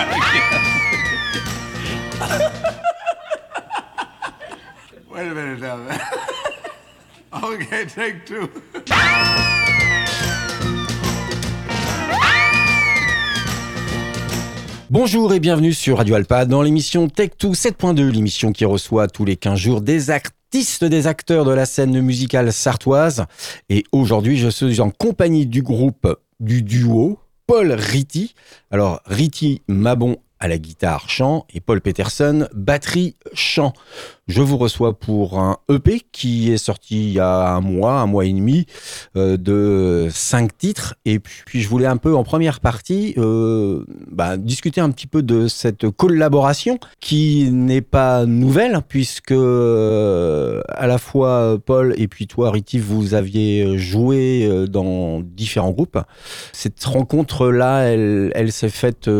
Wait a minute now, okay, take two. Bonjour et bienvenue sur Radio Alpa dans l'émission Tech2 7.2, l'émission qui reçoit tous les 15 jours des artistes, des acteurs de la scène musicale sartoise. Et aujourd'hui, je suis en compagnie du groupe du duo Paul Ritty. Alors, Ritty Mabon à la guitare chant et Paul Peterson batterie chant. Je vous reçois pour un EP qui est sorti il y a un mois, un mois et demi, euh, de cinq titres. Et puis je voulais un peu en première partie euh, bah, discuter un petit peu de cette collaboration qui n'est pas nouvelle puisque euh, à la fois Paul et puis toi Riti, vous aviez joué dans différents groupes. Cette rencontre-là, elle, elle s'est faite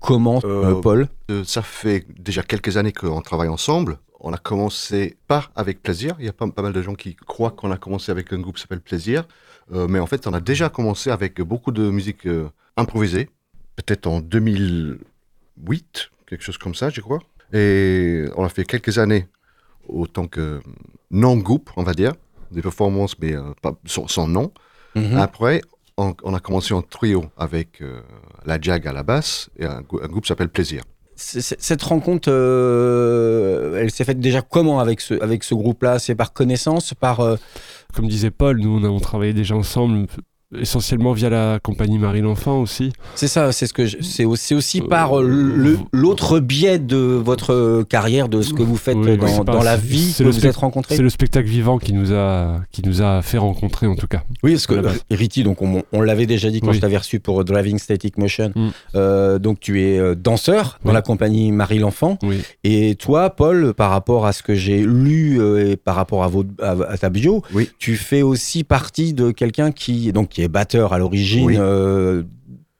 comment, Paul? ça fait déjà quelques années qu'on travaille ensemble. On a commencé pas avec Plaisir. Il y a pas, pas mal de gens qui croient qu'on a commencé avec un groupe qui s'appelle Plaisir. Euh, mais en fait, on a déjà commencé avec beaucoup de musique euh, improvisée. Peut-être en 2008, quelque chose comme ça, je crois. Et on a fait quelques années autant que non-groupe, on va dire. Des performances, mais euh, pas, sans, sans nom. Mhm. Après, on, on a commencé en trio avec la Jag à la basse et un, un groupe qui s'appelle Plaisir. Cette rencontre, euh, elle s'est faite déjà comment avec ce, avec ce groupe-là? C'est par connaissance, par... euh, Comme disait Paul, nous on, a, on travaillait déjà ensemble, essentiellement via la compagnie Marie l'Enfant aussi. c'est ça, c'est ce que c'est aussi, Euh, par euh, l'autre biais de votre carrière, de ce que vous faites Oui, dans, la vie c'est que le vous êtes rencontrés. C'est le spectacle vivant qui nous a, qui nous a fait rencontrer en tout cas. Oui, parce que Riti, donc on, on l'avait déjà dit quand Oui. je t'avais reçu pour Driving Static Motion. Mm. Euh, donc tu es danseur dans Oui. la compagnie Marie l'Enfant. Et toi, Paul, par rapport à ce que j'ai lu et par rapport à, votre, à, à ta bio, Oui. tu fais aussi partie de quelqu'un qui, donc, qui est batteur à l'origine. Oui. Euh,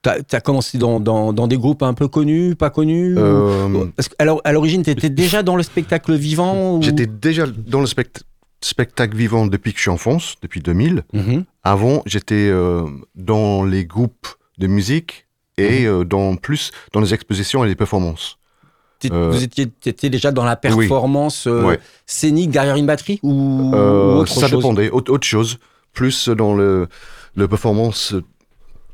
T'as as commencé dans, dans, dans des groupes un peu connus, pas connus Euh, que- Alors, à l'origine, tu étais déjà dans le spectacle vivant ou- J'étais déjà dans le spect- spectacle vivant depuis que je suis en France, depuis 2000. Mhm. Avant, j'étais euh, dans les groupes de musique et Mhm. dans plus dans les expositions et les performances. Euh, Vous étiez, déjà dans la performance euh, Ouais. scénique derrière une batterie ou, Euh, ou autre ça chose? dépendait, autre, autre chose. Plus dans le, le performance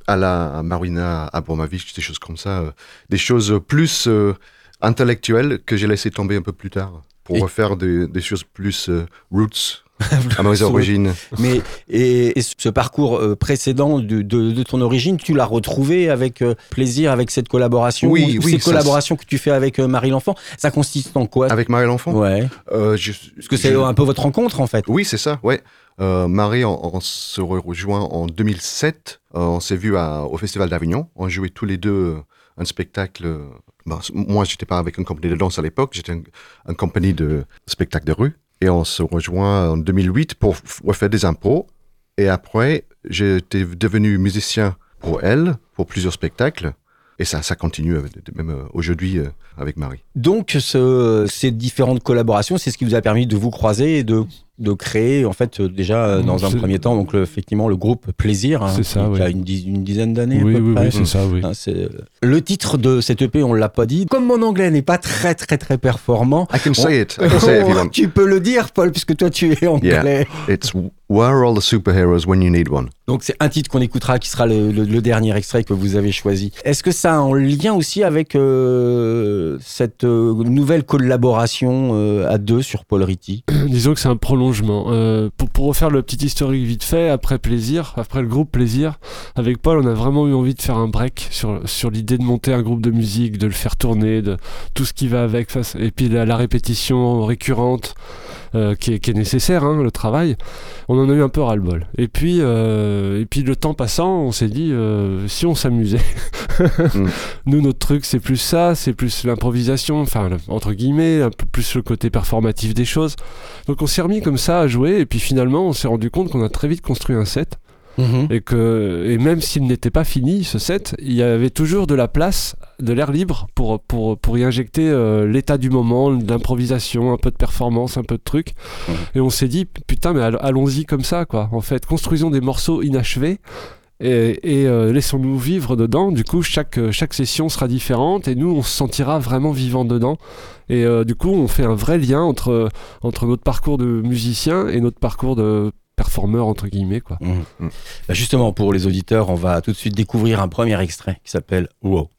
à la Marina Abramovich, des choses comme ça. euh, des choses plus euh, intellectuelles que j'ai laissé tomber un peu plus tard pour Et- refaire des, des choses plus euh, roots à mes origines. Mais et, et ce parcours euh, précédent de, de, de ton origine, tu l'as retrouvé avec plaisir avec cette collaboration Oui, ou oui, Ces ça, collaborations que tu fais avec Marie l'Enfant, ça consiste en quoi? Avec Marie l'Enfant? Ouais. je- Parce que c'est je- un peu votre rencontre en fait. Oui, c'est ça, ouais. Euh, Marie, on, se rejoint en 2007. Euh, on s'est vu au Festival d'Avignon. On jouait tous les deux euh, un spectacle. c- moi, j'étais pas avec une compagnie de danse à l'époque, j'étais une une compagnie de spectacle de rue. Et on se rejoint en 2008 pour refaire des impôts. Et après, j'étais devenu musicien pour elle, pour plusieurs spectacles. Et ça, ça continue, même aujourd'hui, avec Marie. Donc ce, ces différentes collaborations, c'est ce qui vous a permis de vous croiser et de, de créer en fait euh, déjà euh, dans un premier temps donc le- effectivement le groupe Plaisir, hein, C'est ça, qui oui. a une, diz- une dizaine d'années. à Oui, peu oui, près. oui, c'est ça, oui. Hein, c'est- euh, Le titre de cette EP, on l'a pas dit. Comme mon anglais n'est pas très très très performant, I can say it. I can say it if you want. tu peux le dire, Paul, puisque toi tu es anglais. It's Where are all the superheroes when you need one? Donc c'est un titre qu'on écoutera, qui sera le, le- le dernier extrait que vous avez choisi. Est-ce que ça a un lien aussi avec euh, cette euh, nouvelle collaboration euh, à deux sur Paul Ritty? Disons que c'est un prolongement. Euh, pour, refaire le petit historique vite fait, après Plaisir, après le groupe Plaisir, avec Paul, on a vraiment eu envie de faire un break sur, l'idée de monter un groupe de musique, de le faire tourner, de tout ce qui va avec, et puis la répétition récurrente euh, qui, est, qui est nécessaire, hein, le travail. On en a eu un peu ras-le-bol. Et puis, euh, et puis le temps passant, on s'est dit, euh, si on s'amusait. Mm. Nous, notre truc, c'est plus ça, c'est plus l'improvisation, enfin, entre guillemets, un peu plus le côté performatif des choses. Donc on s'est remis comme ça à jouer, et puis finalement, on s'est rendu compte qu'on a très vite construit un set, et que et même s'il n'était pas fini ce set il y avait toujours de la place de l'air libre pour pour pour y injecter euh, l'état du moment l'improvisation un peu de performance un peu de truc Mhm. et on s'est dit putain mais all- allons-y comme ça quoi en fait construisons des morceaux inachevés et, et, euh, laissons-nous vivre dedans. Du coup, chaque, chaque session sera différente et nous, on se sentira vraiment vivant dedans. Et euh, du coup, on fait un vrai lien entre, entre notre parcours de musicien et notre parcours de performeur, entre guillemets. Quoi. Mhm. Bah, justement, pour les auditeurs, on va tout de suite découvrir un premier extrait qui s'appelle Wow.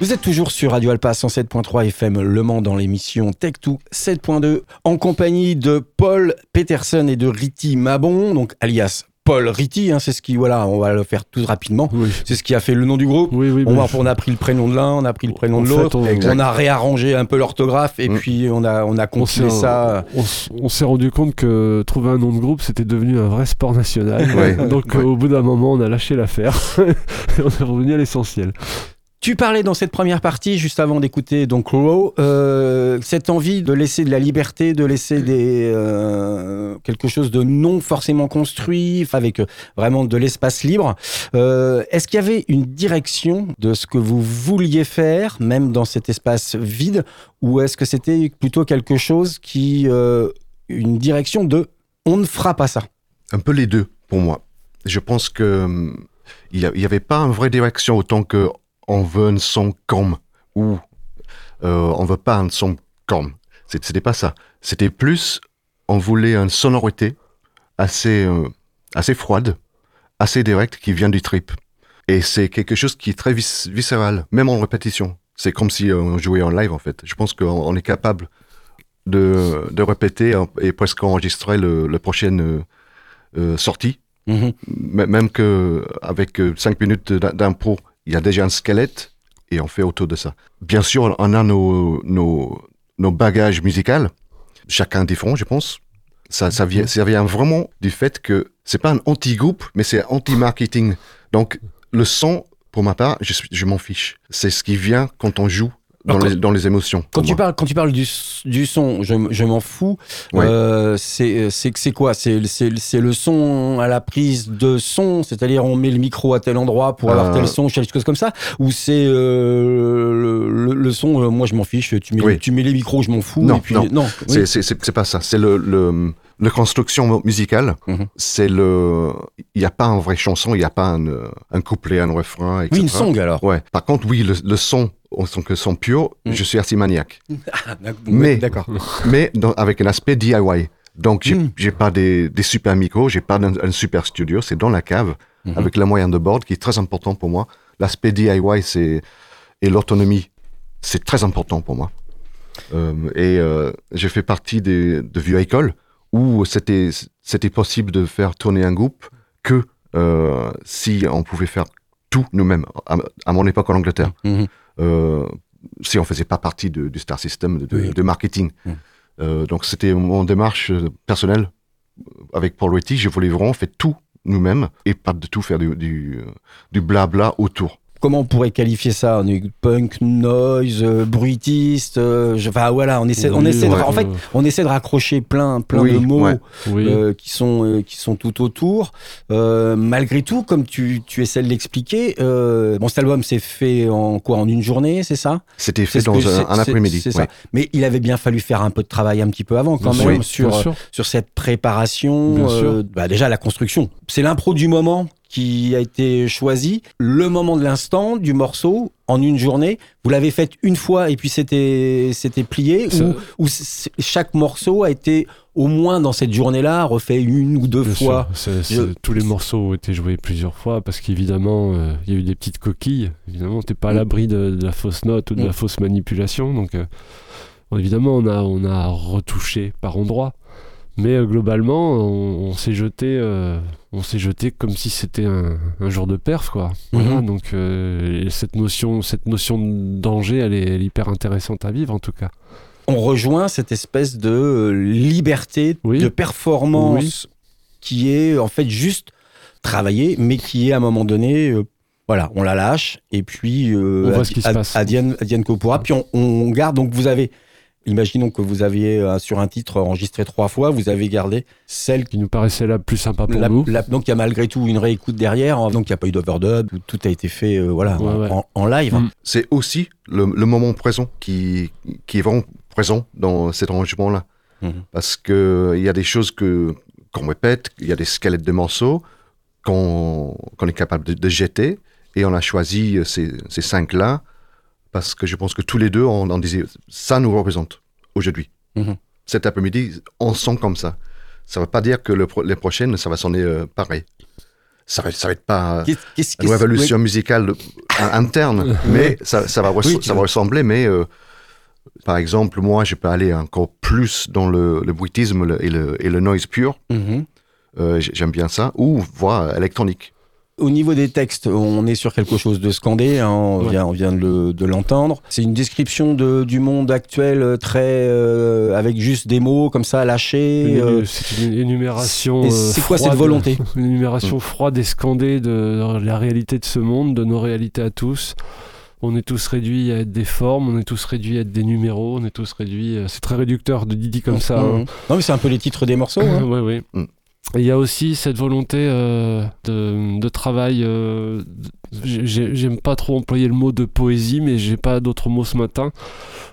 Vous êtes toujours sur Radio Alpa 107.3 FM Le Mans dans l'émission Tech2 7.2 en compagnie de Paul Peterson et de Riti Mabon, donc alias Paul Ritty, hein, c'est ce qui, voilà, on va le faire tout rapidement. Oui. C'est ce qui a fait le nom du groupe. Oui, oui, On, a pris le prénom de l'un, on a pris le prénom En de l'autre, on- on, a réarrangé un peu l'orthographe et Mm. puis on a, on a ça. on s'est rendu compte que trouver un nom de groupe, c'était devenu un vrai sport national. Donc euh, au bout d'un moment, on a lâché l'affaire. Et on est revenu à l'essentiel. Tu parlais dans cette première partie, juste avant d'écouter donc Raw, euh, cette envie de laisser de la liberté, de laisser euh, quelque chose de non forcément construit, avec euh, vraiment de l'espace libre. Est-ce qu'il y avait une direction de ce que vous vouliez faire, même dans cet espace vide, ou est-ce que c'était plutôt quelque chose qui, une direction de on ne fera pas ça? Un peu les deux, pour moi. Je pense que hum, il n'y avait pas une vraie direction autant que on veut un son comme ou euh, on veut pas un son comme. C'était pas ça. C'était plus, on voulait une sonorité assez, euh, assez froide, assez directe, qui vient du trip. Et c'est quelque chose qui est très vis- viscéral, même en répétition. C'est comme si euh, on jouait en live, en fait. Je pense qu'on on est capable de, de répéter et presque enregistrer le, le prochaine euh, euh, sortie. Mhm. M- Même que avec cinq minutes d'im- d'impro, il y a déjà un squelette et on fait autour de ça. Bien sûr, on a nos, nos, bagages musicaux, chacun différent, je pense. Ça, vient, vraiment du fait que c'est pas un anti-groupe, mais c'est anti-marketing. Donc, le son, pour ma part, je, je m'en fiche. C'est ce qui vient quand on joue dans, les, dans les émotions. Quand tu, moi. parles, quand tu parles du, du son, je, je m'en fous. Ouais. Euh, c'est quoi? C'est le son à la prise de son, c'est-à-dire on met le micro à tel endroit pour avoir Euh. tel son, quelque chose comme ça? Ou c'est euh, le, le- son, euh, moi je m'en fiche, tu mets, Oui. tu mets les micros, je m'en fous. Non, et puis, non. oui. C'est pas ça. C'est le, le, la construction musicale. Mhm. C'est le. Il n'y a pas un vrai chanson, il n'y a pas un, euh, un couplet, un refrain, etc. Oui, une song alors. Ouais. Par contre, oui, le, le son, en tant que son pur, Mhm. je suis assez maniaque. Ah, d'accord. Mais- D'accord. Mais dans- avec un aspect DIY. Donc, j'ai Mhm. j'ai pas des, des super micros, j'ai pas un, un super studio, c'est dans la cave, Mhm. avec le moyen de board qui est très important pour moi. L'aspect DIY c'est, et l'autonomie, c'est très important pour moi. Euh, et euh, j'ai fait partie des, de vieux écoles où c'était c'était possible de faire tourner un groupe que euh, si on pouvait faire tout nous-mêmes, à, à mon époque en Angleterre. Mhm. Euh, si on faisait pas partie de- du Star System de, de- Oui. de marketing. Mm. Euh, donc c'était mon démarche personnelle avec Paul Retty. Je voulais vraiment faire tout nous-mêmes et pas de tout faire du, du, du blabla autour. Comment on pourrait qualifier ça? On est punk, noise, euh, bruitiste. euh, je- Enfin voilà, on essaie, on essaie de, en fait, on essaie de raccrocher plein, plein Oui, de mots ouais. Oui. euh, qui sont qui sont tout autour. Malgré tout, comme tu, tu essaies de l'expliquer, bon, cet album s'est fait en quoi? En une journée, c'est ça? C'était fait dans que- un, après-midi. C'est ouais. ça. Mais il avait bien fallu faire un peu de travail un petit peu avant quand Bien même sûr, sur sur cette préparation. Bah déjà la construction. C'est l'impro du moment qui a été choisi, le moment de l'instant du morceau en une journée. Vous l'avez fait une fois et puis c'était c'était plié ou, chaque morceau a été au moins dans cette journée-là refait une ou deux Bien fois. sûr. Je- Tous les morceaux ont été joués plusieurs fois parce qu'évidemment, euh, il y a eu des petites coquilles. Évidemment, t'es pas à Mm. l'abri de, de la fausse note ou de Mm. la fausse manipulation. Donc, euh, évidemment, on a, on a retouché par endroits. Mais euh, globalement, on, on s'est jeté, euh, on s'est jeté comme si c'était un, un jour de perf, quoi. Voilà, Mhm. donc euh, et cette notion, cette notion de danger, elle est, elle est hyper intéressante à vivre en tout cas. On rejoint cette espèce de liberté Oui. de performance qui est en fait juste travaillée, mais qui est à un moment donné, voilà, on la lâche et puis euh, On voit ce qui se passe. Adienne, adienne pourra. Puis on, on garde. Donc vous avez, imaginons que vous aviez euh, sur un titre enregistré trois fois, vous avez gardé celle Qui nous paraissait la plus sympa pour la- nous. la- donc il y a malgré tout une réécoute derrière, hein. donc il n'y a pas eu d'overdub, tout- a été fait euh, voilà, Ouais, en, ouais. en- en live. Mm. C'est aussi le, le moment présent qui, qui est vraiment présent dans cet arrangement-là. Mhm. Parce qu'il y a des choses que qu'on répète, il y a des squelettes de morceaux qu'on qu'on est capable de, de jeter. Et on a choisi ces, ces cinq-là parce que je pense que tous les deux, on, on disait ça nous représente aujourd'hui. Mhm. Cet après-midi, on sent comme ça. Ça ne veut pas dire que le pro- les prochaines, ça va sonner euh, pareil. Ça va, ça va être pas qu'est-ce- une révolution musicale in- interne, mais ça, ça va, Oui, ça ressembler. Mais euh, par exemple, moi, je peux aller encore plus dans le, le bruitisme le- et, le, et le noise pur. Mhm. Euh, J'aime bien ça. Ou voix électronique. Au niveau des textes, on est sur quelque chose de scandé, hein, on, Ouais. vient, on vient de le- de l'entendre. C'est une description de, du monde actuel euh, très euh, avec juste des mots comme ça lâchés. Euh, c'est une énumération. et euh, c'est quoi cette volonté Une énumération froide et scandée de la réalité de ce monde, de nos réalités à tous. On est tous réduits à être des formes, on est tous réduits à être des numéros, on est tous réduits. euh, C'est très réducteur de Didi comme ça. hein. Mhm. Non mais c'est un peu les titres des morceaux. hein. ouais, ouais. Mm. Il y a aussi cette volonté euh, de, de travail. J'aime pas trop employer le mot de poésie, mais j'ai pas d'autres mots ce matin.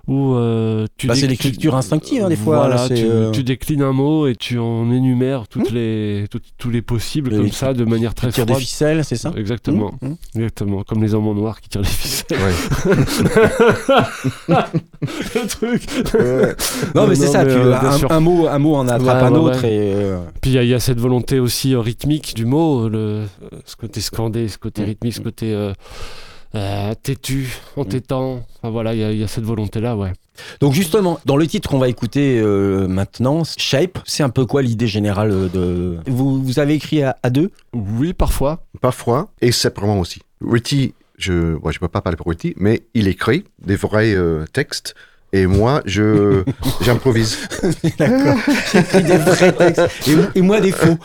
Où euh, tu Bah, c'est l'écriture instinctive, hein, des fois, Voilà, tu, euh, tu déclines un mot et tu en énumères toutes les, tout- tous les possibles comme ça, de manière très Tire des froide. ficelles, c'est ça? Exactement, Mhm. Mhm. exactement, comme les hommes en noir qui tirent les ficelles. le truc. Non mais c'est ça, mais, tu- euh, un, un mot, un mot en attrape Ouais, un ouais, autre et euh, Puis il y, a- il y a cette volonté aussi rythmique du mot, le, ce côté scandé, ce côté rythmique, ce côté euh, euh, têtu, entêtant. Enfin voilà, il y, a- il y a cette volonté-là, ouais. Donc justement, dans le titre qu'on va écouter euh, maintenant, Shape, c'est un peu quoi l'idée générale de... Vous, vous avez écrit à, à deux? Oui, parfois. Parfois, et séparément aussi. Ritty, je ne je peux pas parler pour Ritty, mais il écrit des vrais euh, textes. Et moi, je j'improvise. D'accord. J'écris des vrais textes et, et moi des faux.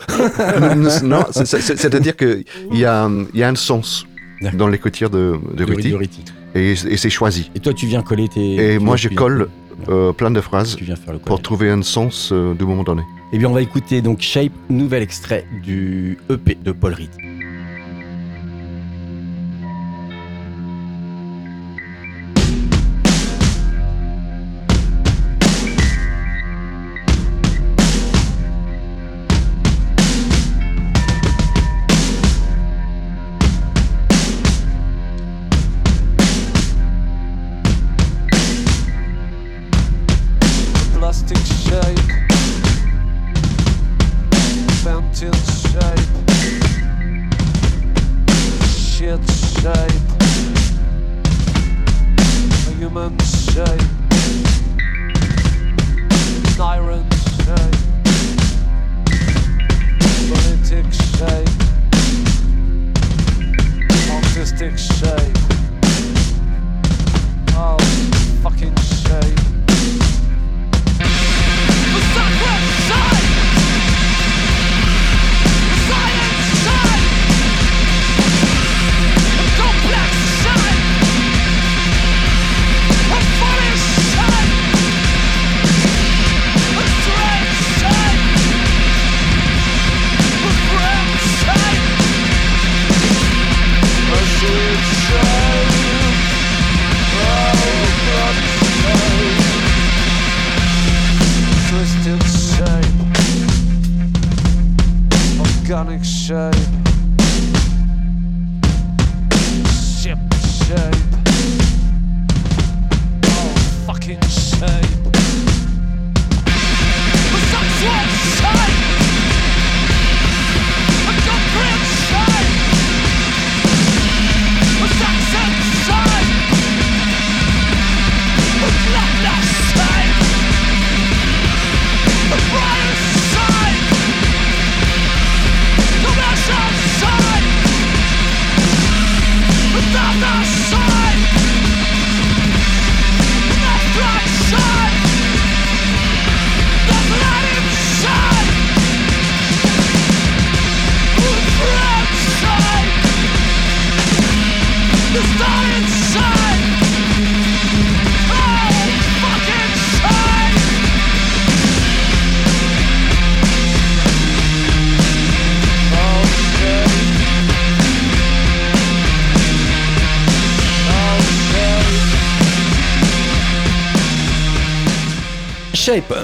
non, c'est- c'est- c'est-à-dire qu'il y a, il y a un sens Dans l'écriture de, de De- Ritty, de Ritty. et, et c'est choisi. Et toi, tu viens coller tes... Et moi, je colle euh, plein de phrases pour trouver un sens euh, du moment donné. Eh bien, on va écouter donc Shape, nouvel extrait du EP de Paul Reed. kitchen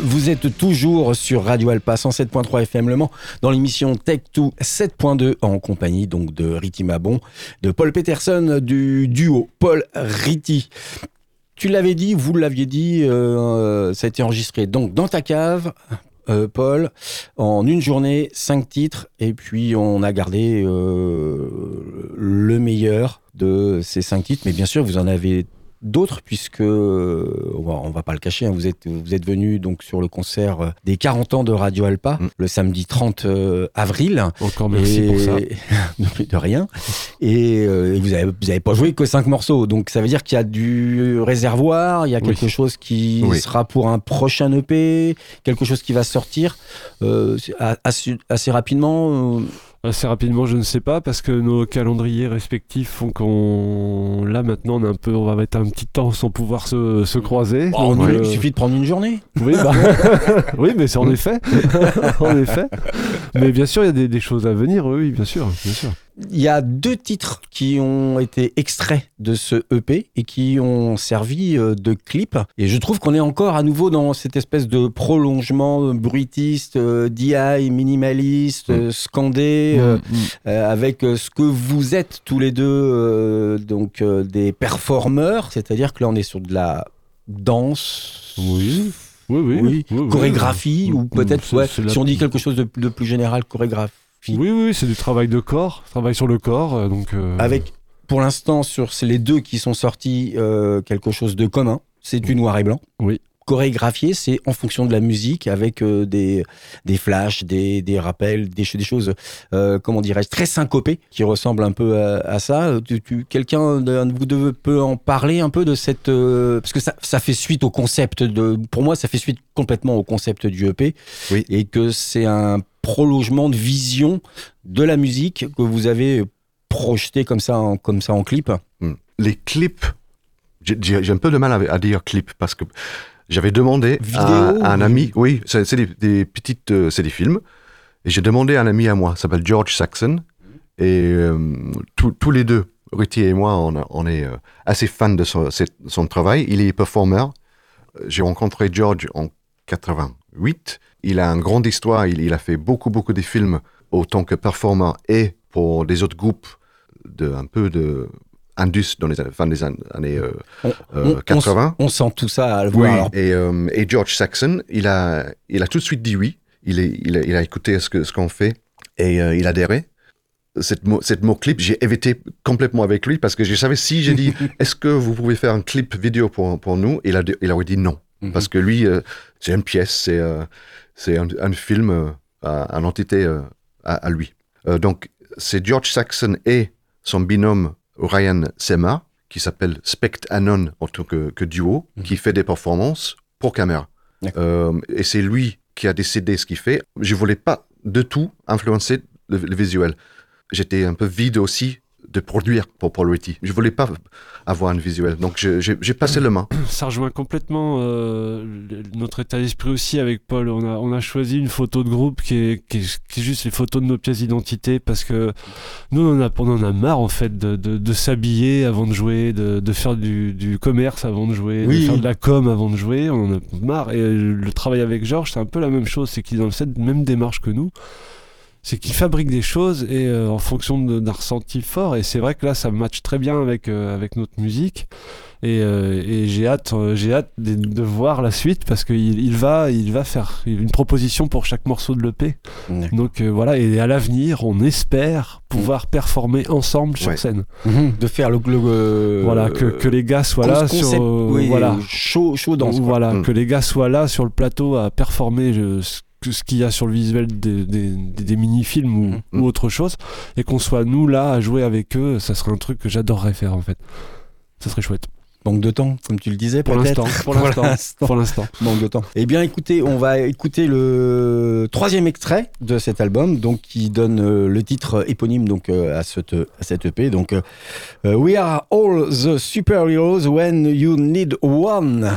Vous êtes toujours sur Radio Alpa 107.3 FM Le Mans dans l'émission Tech 2 7.2 en compagnie donc de Riti Mabon, de Paul Peterson du duo Paul Riti. Tu l'avais dit, vous l'aviez dit, euh, ça a été enregistré donc dans ta cave, euh, Paul, en une journée, cinq titres, et puis on a gardé euh, le meilleur de ces cinq titres. Mais bien sûr, vous en avez d'autres puisque euh, on va, pas le cacher hein, vous êtes vous êtes venu donc sur le concert euh, des 40 ans de Radio Alpa Mm. le samedi 30 euh, avril Encore merci et... pour ça. de, rien et, euh, vous avez vous avez pas joué que cinq morceaux donc ça veut dire qu'il y a du réservoir il y a Oui. quelque chose qui Oui. sera pour un prochain EP quelque chose qui va sortir euh, assez, assez rapidement euh, Assez rapidement, je ne sais pas, parce que nos calendriers respectifs font qu'on. Là, maintenant, on, est un peu... on va mettre un petit temps sans pouvoir se, se croiser. Donc, il suffit de prendre une journée Oui, bah... oui, mais c'est en effet. en effet. Mais bien sûr, il y a des, des choses à venir, oui, oui, bien sûr. Bien sûr. Il y a deux titres qui ont été extraits de ce EP et qui ont servi euh, de clip. Et je trouve qu'on est encore à nouveau dans cette espèce de prolongement euh, bruitiste, euh, DI, minimaliste, euh, scandé, euh, Mm, mm. euh, avec ce que vous êtes tous les deux, euh, donc des performeurs. C'est-à-dire que là, on est sur de la danse. Oui. Oui, oui. Oui, chorégraphie, Mm, ou mm, peut-être, ouais, la- si on dit quelque chose de, de plus général, chorégraphie. Oui, oui, c'est du travail de corps, travail sur le corps. euh, Donc, euh, avec pour l'instant sur les deux qui sont sortis euh, quelque chose de commun. C'est du noir et blanc. Oui. Chorégraphié, c'est en fonction de la musique avec euh, des, des flashs, des, des rappels, des, ch- des choses, euh, comment dirais-je, très syncopées qui ressemblent un peu à, à ça. Quelqu'un de vous deux peut en parler un peu de cette. euh, parce que ça, ça fait suite au concept de. Pour moi, ça fait suite complètement au concept du EP. Oui. Et que c'est un prolongement de vision de la musique que vous avez projeté comme ça en, comme ça en clip. Hmm. Les clips, j'ai- un peu de mal à, à dire clip parce que j'avais demandé Vidéo à, à un ami, oui, c'est des, des petites, euh, c'est des films, et j'ai demandé à un ami à moi, il s'appelle George Saxon, et euh, tous tous les deux, Ruti et moi, on, est euh, assez fans de son, son travail. Il est performeur. J'ai rencontré George en 88. Il a une grande histoire. Il, il a fait beaucoup, beaucoup de films autant que performeur et pour des autres groupes de un peu de Indus dans les années, fin des années euh, On- euh, on- 80. On sent tout ça à le Oui, voir. Alors, et, euh, et George Saxon, il a, il a tout de suite dit oui. Il, est, il, a, il a écouté ce qu'on fait et il a adhéré. Cette mot, cette mot clip, j'ai évité complètement avec lui parce que je savais si j'ai dit est-ce que vous pouvez faire un clip vidéo pour, pour nous? Il, a, il aurait dit non. Mhm. Parce que lui, euh, c'est une pièce, c'est euh, un, un film, euh, à, à l'entité euh, à, à lui. Euh, donc, c'est George Saxon et son binôme Ryan Sema, qui s'appelle Spect Anon en tant que, que duo, Mhm. qui fait des performances pour caméra. Et c'est lui qui a décidé ce qu'il fait. Je voulais pas de tout influencer le, le visuel. J'étais un peu vide aussi de produire pour Paul Ritty. Je voulais pas avoir un visuel. Donc, j'ai passé le main. ça rejoint complètement euh, notre état d'esprit aussi avec Paul. On a, on a choisi une photo de groupe qui est, qui est, qui est juste les photos de nos pièces d'identité parce que nous, on en a, on en a marre en fait de, de, de s'habiller avant de jouer, de, de faire du, du commerce avant de jouer, Oui. de faire de la com avant de jouer. On en a marre. Et le travail avec Georges, c'est un peu la même chose. C'est qu'il est dans cette même démarche que nous. C'est qu'il fabrique des choses et euh, en fonction d'un ressenti fort. Et c'est vrai que là, ça match très bien avec, euh, avec notre musique. Et, euh, et j'ai hâte, euh, j'ai hâte de, de voir la suite parce qu'il il va, il va faire une proposition pour chaque morceau de l'EP. Donc euh, voilà, et à l'avenir, on espère pouvoir performer ensemble sur Ouais. scène. Mhm. De faire le. le euh, voilà, que, que les gars soient là concept, sur, euh, oui, voilà, chaud, chaud dans ce voilà, Mm. que les gars soient là sur le plateau à performer ce, que- ce qu'il y a sur le visuel des, des- des- des mini-films ou, Mhm. ou autre chose, et qu'on soit nous là à jouer avec eux, ça serait un truc que j'adorerais faire en fait. Ça serait chouette. Manque de temps, comme tu le disais, Pour l'instant, pour l'instant, pour l'instant. Manque de temps. Eh bien, écoutez, on va écouter le troisième extrait de cet album, donc qui donne euh, le titre éponyme donc euh, à cette à cette EP. Donc, euh, We are all the superheroes when you need one.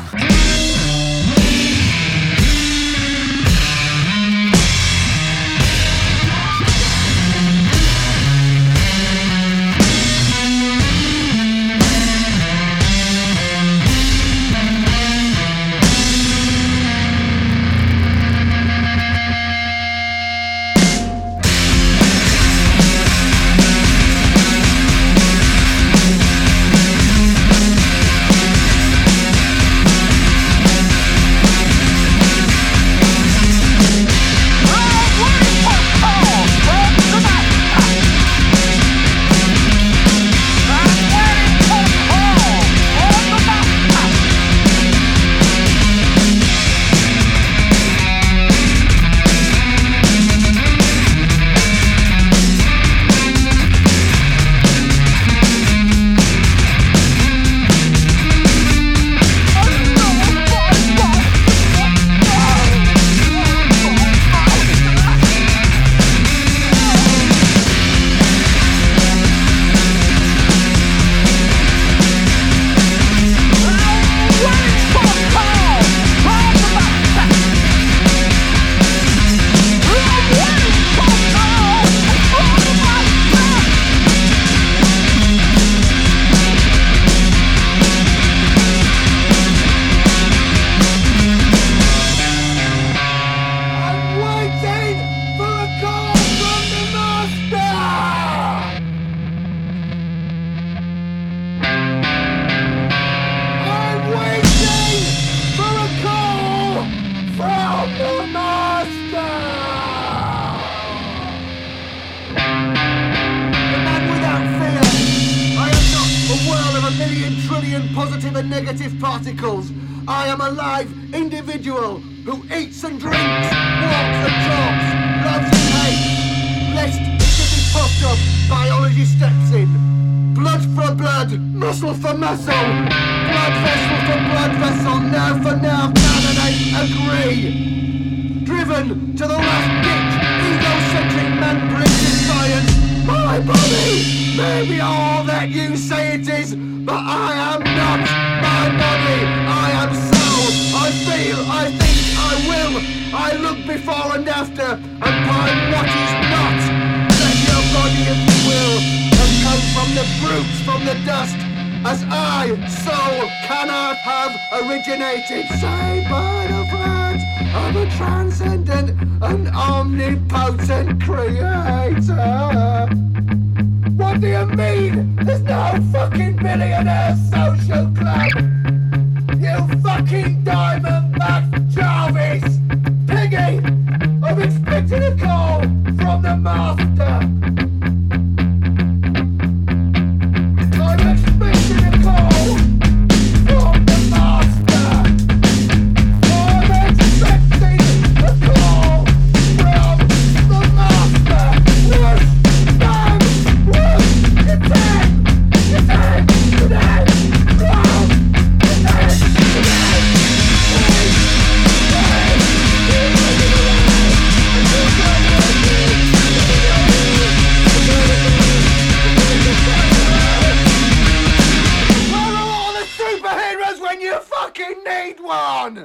Who eats and drinks, walks and talks, loves and hates. Lest it should be puffed up, biology steps in. Blood for blood, muscle for muscle, blood vessel for blood vessel, nerve for nerve, canonate, agree driven to the last ditch, egocentric man-pleasing science. My body may be all that you say it is, but I am not my body. I am soul. I feel, I think, I look before and after, and find what is not. Let your body, if you will, have come from the brutes, from the dust. As I, soul, cannot have originated, say by the words of a transcendent and omnipotent creator. What do you mean? There's no fucking billionaire social club! You fucking diamond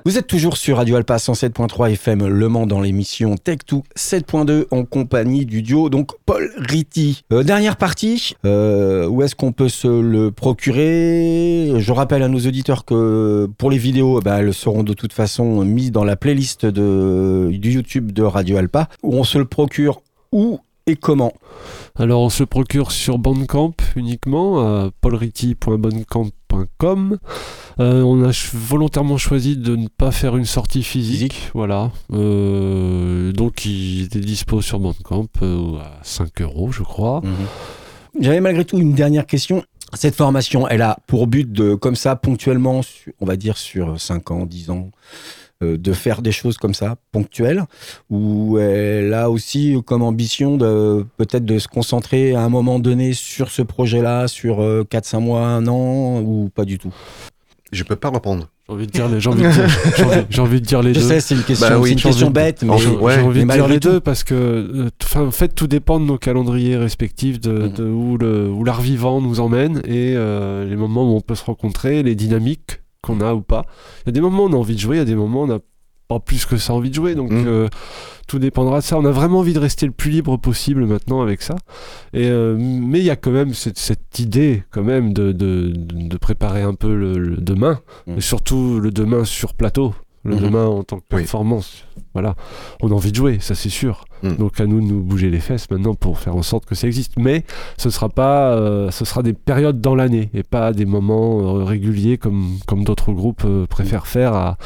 Vous êtes toujours sur Radio Alpa 107.3 FM Le Mans dans l'émission Tech2 7.2 en compagnie du duo donc Paul Ritty. Euh, dernière partie, euh, où est-ce qu'on peut se le procurer? Je rappelle à nos auditeurs que pour les vidéos, bah, elles seront de toute façon mises dans la playlist de, du YouTube de Radio Alpa, où on se le procure où et comment? Alors on se procure sur Bandcamp uniquement, à Euh, on a volontairement choisi de ne pas faire une sortie physique, voilà. Euh, donc il était dispo sur Bandcamp euh, à 5 euros je crois. J'avais malgré tout une dernière question. Cette formation, elle a pour but de, comme ça, ponctuellement, on va dire sur 5 ans, 10 ans, euh, de faire des choses comme ça, ponctuelles, ou elle a aussi comme ambition de peut-être de se concentrer à un moment donné sur ce projet-là, sur 4-5 mois, un an, ou pas du tout? Je peux pas répondre. J'ai envie de dire les, j'ai envie de dire, j'ai envie- j'ai envie de dire les Je deux. sais, c'est une question, Bah oui, c'est une j'ai question envie de- bête, mais ouais. J'ai envie mais de dire les tout. deux parce que, euh, en fait, tout dépend de nos calendriers respectifs, de, de où, le, où l'art vivant nous emmène et euh, les moments où on peut se rencontrer, les dynamiques qu'on a ou pas. Il y a des moments où on a envie de jouer, il y a des moments où on n'a pas plus que ça envie de jouer. Donc, Mhm. euh, tout dépendra de ça. On a vraiment envie de rester le plus libre possible maintenant avec ça. Et, euh, mais il y a quand même cette, cette idée, quand même, de, de, de préparer un peu le, le demain, Mhm. et surtout le demain sur plateau. Le Mhm. demain en tant que Oui. performance. Voilà. On a envie de jouer, ça c'est sûr. Mhm. Donc à nous de nous bouger les fesses maintenant pour faire en sorte que ça existe. Mais ce sera pas, euh, ce sera des périodes dans l'année et pas des moments euh, réguliers comme comme d'autres groupes euh, préfèrent faire à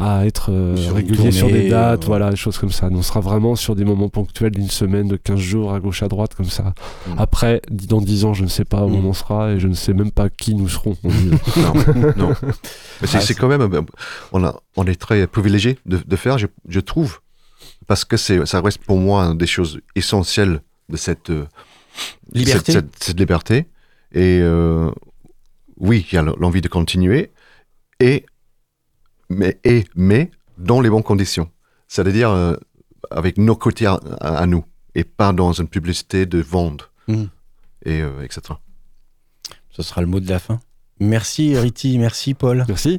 à être euh, Sur réguliers sur des dates, euh, voilà, des choses comme ça. On sera vraiment sur des moments ponctuels d'une semaine, de 15 jours, à gauche, à droite, comme ça. Mhm. Après, dans 10 ans, je ne sais pas où Mhm. on en sera et je ne sais même pas qui nous serons. Non, non. Mais c'est Ah, c'est quand même, euh, on, a, on est très privilégié de, de faire, je, je trouve, parce que c'est, ça reste pour moi une des choses essentielles de cette Liberté. cette, cette- cette liberté. Et euh, oui, il y a l'envie de continuer, et mais, et, mais dans les bonnes conditions. C'est-à-dire euh, avec nos côtés à, nous, et pas dans une publicité de vendre, Mhm. et euh, etc. Ce sera le mot de la fin. Merci Riti, merci Paul. Merci.